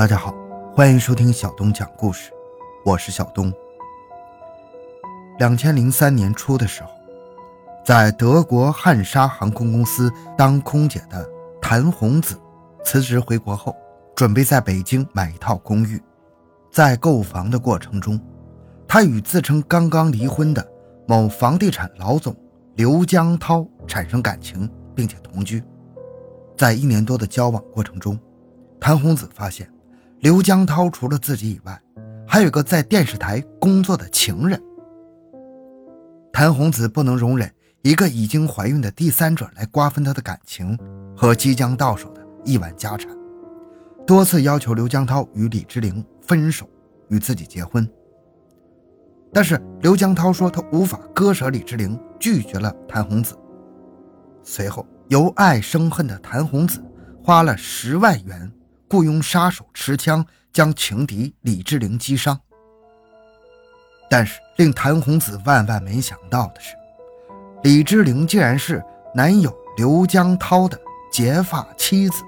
大家好，欢迎收听小东讲故事，我是小东。两千零三年初的时候，在德国汉莎航空公司当空姐的谭红子辞职回国后，准备在北京买一套公寓。在购房的过程中，她与自称刚刚离婚的某房地产老总刘江涛产生感情，并且同居。在一年多的交往过程中，谭红子发现。刘江涛除了自己以外，还有个在电视台工作的情人。谭红子不能容忍一个已经怀孕的第三者来瓜分她的感情和即将到手的亿万家产，多次要求刘江涛与李之玲分手，与自己结婚。但是刘江涛说他无法割舍李之玲，拒绝了谭红子。随后，由爱生恨的谭红子花了十万元。雇佣杀手持枪将情敌李志玲击伤，但是令谭红子万万没想到的是，李志玲竟然是男友刘江涛的结发妻子，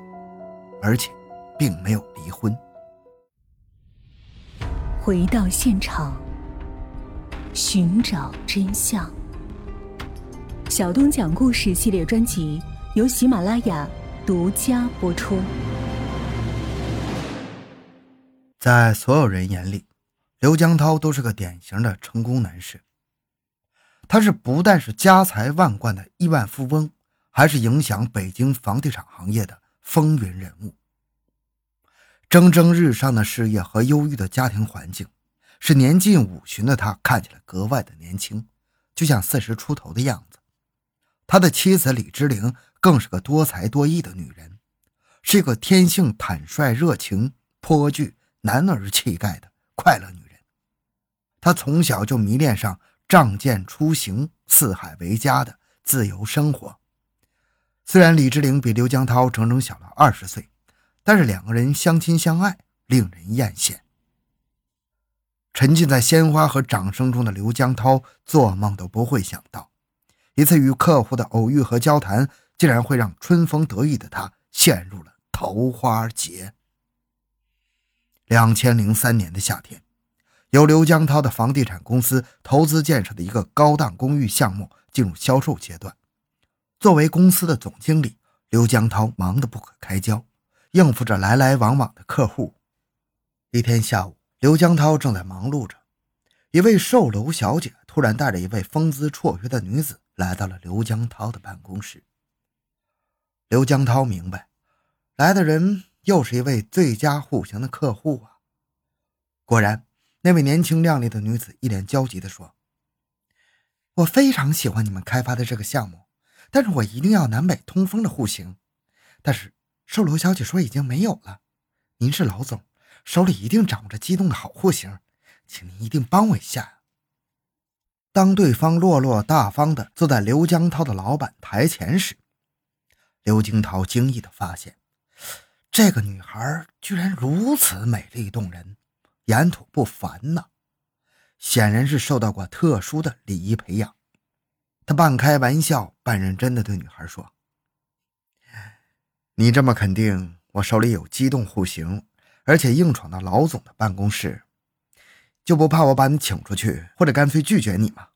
而且并没有离婚。回到现场，寻找真相。小东讲故事系列专辑由喜马拉雅独家播出。在所有人眼里，刘江涛都是个典型的成功男士。他是不但是家财万贯的亿万富翁，还是影响北京房地产行业的风云人物。蒸蒸日上的事业和忧郁的家庭环境，使年近五旬的他看起来格外的年轻，就像四十出头的样子。他的妻子李芝玲更是个多才多艺的女人，是一个天性坦率、热情、颇具。男儿气概的快乐女人，她从小就迷恋上仗剑出行、四海为家的自由生活。虽然李志玲比刘江涛整整小了二十岁，但是两个人相亲相爱，令人艳羡。沉浸在鲜花和掌声中的刘江涛，做梦都不会想到，一次与客户的偶遇和交谈，竟然会让春风得意的他陷入了桃花劫。两千零三年的夏天，由刘江涛的房地产公司投资建设的一个高档公寓项目进入销售阶段。作为公司的总经理，刘江涛忙得不可开交，应付着来来往往的客户。一天下午，刘江涛正在忙碌着，一位售楼小姐突然带着一位风姿绰约的女子来到了刘江涛的办公室。刘江涛明白，来的人。又是一位最佳户型的客户啊！果然，那位年轻靓丽的女子一脸焦急地说：“我非常喜欢你们开发的这个项目，但是我一定要南北通风的户型。但是售楼小姐说已经没有了。您是老总，手里一定掌握着机动的好户型，请您一定帮我一下。”当对方落落大方地坐在刘江涛的老板台前时，刘金涛惊异地发现。这个女孩居然如此美丽动人，言吐不凡呐！显然是受到过特殊的礼仪培养。他半开玩笑半认真的对女孩说：“你这么肯定我手里有机动户型，而且硬闯到老总的办公室，就不怕我把你请出去，或者干脆拒绝你吗？”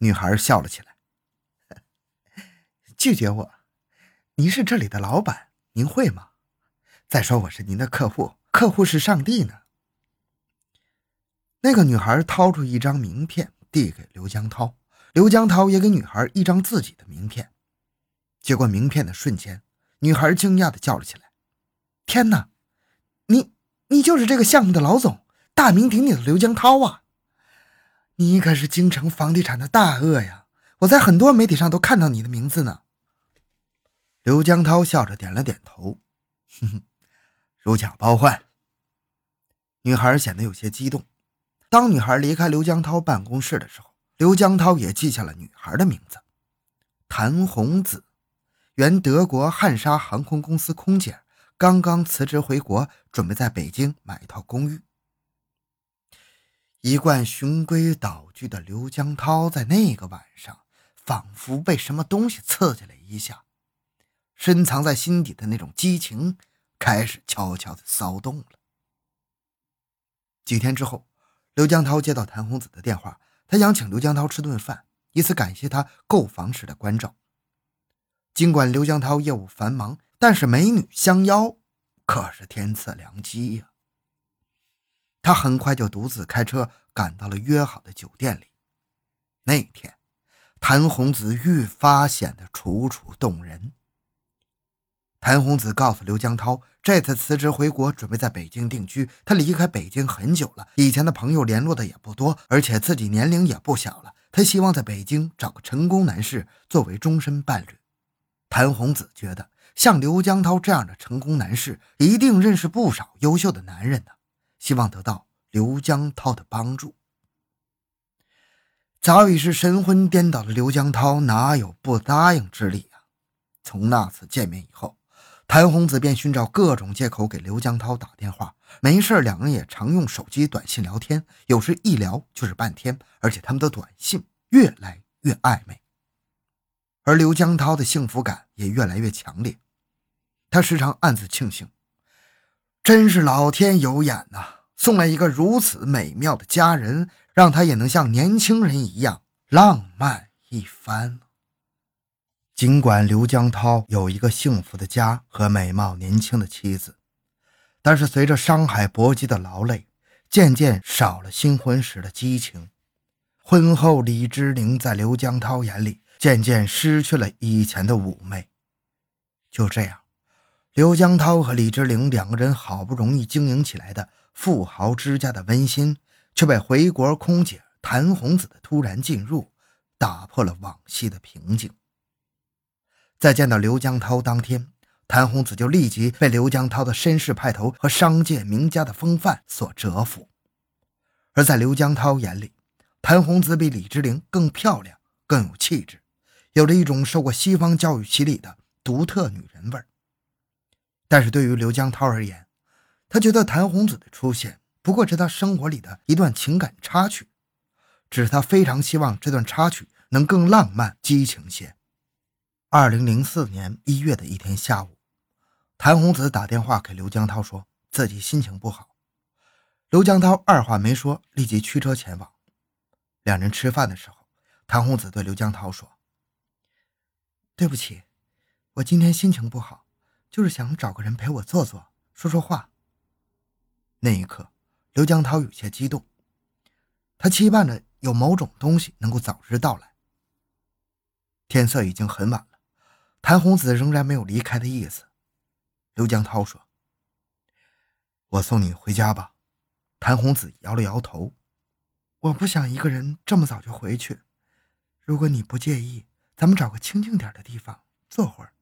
女孩笑了起来：“ 拒绝我？您是这里的老板。”您会吗？再说我是您的客户，客户是上帝呢。那个女孩掏出一张名片递给刘江涛，刘江涛也给女孩一张自己的名片。接过名片的瞬间，女孩惊讶的叫了起来：“天哪，你你就是这个项目的老总，大名鼎鼎的刘江涛啊！你可是京城房地产的大鳄呀！我在很多媒体上都看到你的名字呢。”刘江涛笑着点了点头，哼哼，如假包换。女孩显得有些激动。当女孩离开刘江涛办公室的时候，刘江涛也记下了女孩的名字：谭红子，原德国汉莎航空公司空姐，刚刚辞职回国，准备在北京买一套公寓。一贯循规蹈矩的刘江涛，在那个晚上，仿佛被什么东西刺激了一下。深藏在心底的那种激情开始悄悄的骚动了。几天之后，刘江涛接到谭红子的电话，他想请刘江涛吃顿饭，以此感谢他购房时的关照。尽管刘江涛业务繁忙，但是美女相邀，可是天赐良机呀。他很快就独自开车赶到了约好的酒店里。那天，谭红子愈发显得楚楚动人。谭红子告诉刘江涛，这次辞职回国，准备在北京定居。他离开北京很久了，以前的朋友联络的也不多，而且自己年龄也不小了。他希望在北京找个成功男士作为终身伴侣。谭红子觉得，像刘江涛这样的成功男士，一定认识不少优秀的男人呢。希望得到刘江涛的帮助。早已是神魂颠倒的刘江涛，哪有不答应之理啊？从那次见面以后，谭红子便寻找各种借口给刘江涛打电话。没事两人也常用手机短信聊天，有时一聊就是半天，而且他们的短信越来越暧昧。而刘江涛的幸福感也越来越强烈，他时常暗自庆幸，真是老天有眼呐，送来一个如此美妙的佳人，让他也能像年轻人一样浪漫一番。尽管刘江涛有一个幸福的家和美貌年轻的妻子，但是随着商海搏击的劳累，渐渐少了新婚时的激情。婚后，李之玲在刘江涛眼里。渐渐失去了以前的妩媚。就这样，刘江涛和李之玲两个人好不容易经营起来的富豪之家的温馨，却被回国空姐谭红子的突然进入打破了往昔的平静。在见到刘江涛当天，谭红子就立即被刘江涛的绅士派头和商界名家的风范所折服。而在刘江涛眼里，谭红子比李之玲更漂亮，更有气质。有着一种受过西方教育洗礼的独特女人味儿，但是对于刘江涛而言，他觉得谭红子的出现不过是他生活里的一段情感插曲，只是他非常希望这段插曲能更浪漫激情些。二零零四年一月的一天下午，谭红子打电话给刘江涛，说自己心情不好。刘江涛二话没说，立即驱车前往。两人吃饭的时候，谭红子对刘江涛说。对不起，我今天心情不好，就是想找个人陪我坐坐，说说话。那一刻，刘江涛有些激动，他期盼着有某种东西能够早日到来。天色已经很晚了，谭红子仍然没有离开的意思。刘江涛说：“我送你回家吧。”谭红子摇了摇头：“我不想一个人这么早就回去，如果你不介意。”咱们找个清静点的地方坐会儿。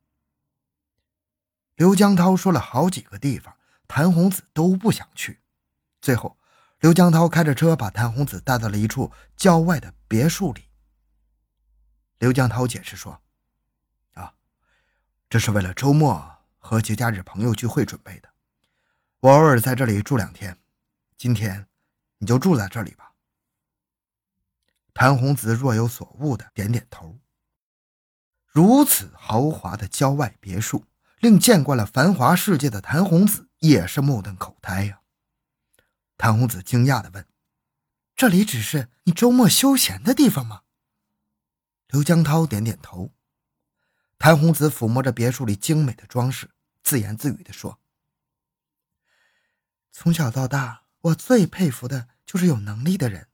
刘江涛说了好几个地方，谭红子都不想去。最后，刘江涛开着车把谭红子带到了一处郊外的别墅里。刘江涛解释说：“，这是为了周末和节假日朋友聚会准备的。我偶尔在这里住两天，今天你就住在这里吧。”谭红子若有所悟的点点头。如此豪华的郊外别墅，令见惯了繁华世界的谭红子也是目瞪口呆呀。谭红子惊讶地问：“这里只是你周末休闲的地方吗？”刘江涛点点头。谭红子抚摸着别墅里精美的装饰，自言自语地说：“从小到大，我最佩服的就是有能力的人。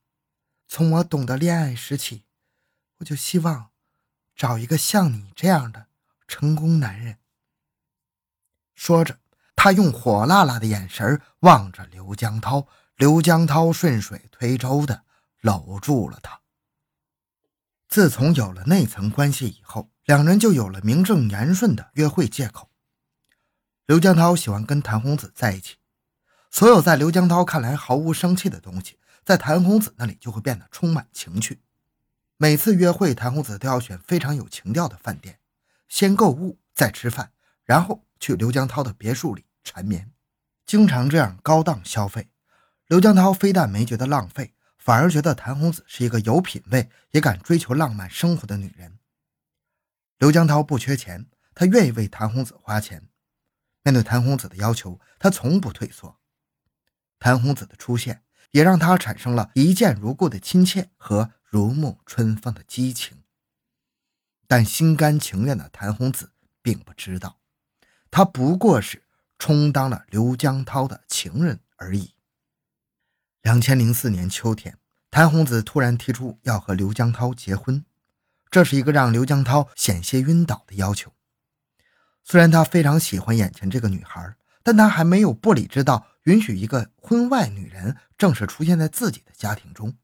从我懂得恋爱时起，我就希望。”找一个像你这样的成功男人。说着，他用火辣辣的眼神望着刘江涛。刘江涛顺水推舟的搂住了他。自从有了那层关系以后，两人就有了名正言顺的约会借口。刘江涛喜欢跟谭红子在一起，所有在刘江涛看来毫无生气的东西，在谭红子那里就会变得充满情趣。每次约会，谭红子都要选非常有情调的饭店，先购物，再吃饭，然后去刘江涛的别墅里缠绵。经常这样高档消费，刘江涛非但没觉得浪费，反而觉得谭红子是一个有品位也敢追求浪漫生活的女人。刘江涛不缺钱，他愿意为谭红子花钱。面对谭红子的要求，他从不退缩。谭红子的出现也让他产生了一见如故的亲切和如沐春风的激情。但心甘情愿的谭红子并不知道，他不过是充当了刘江涛的情人而已。两千零四年秋天，谭红子突然提出要和刘江涛结婚，这是一个让刘江涛险些晕倒的要求。虽然他非常喜欢眼前这个女孩，但他还没有不理智到允许一个婚外女人正式出现在自己的家庭中。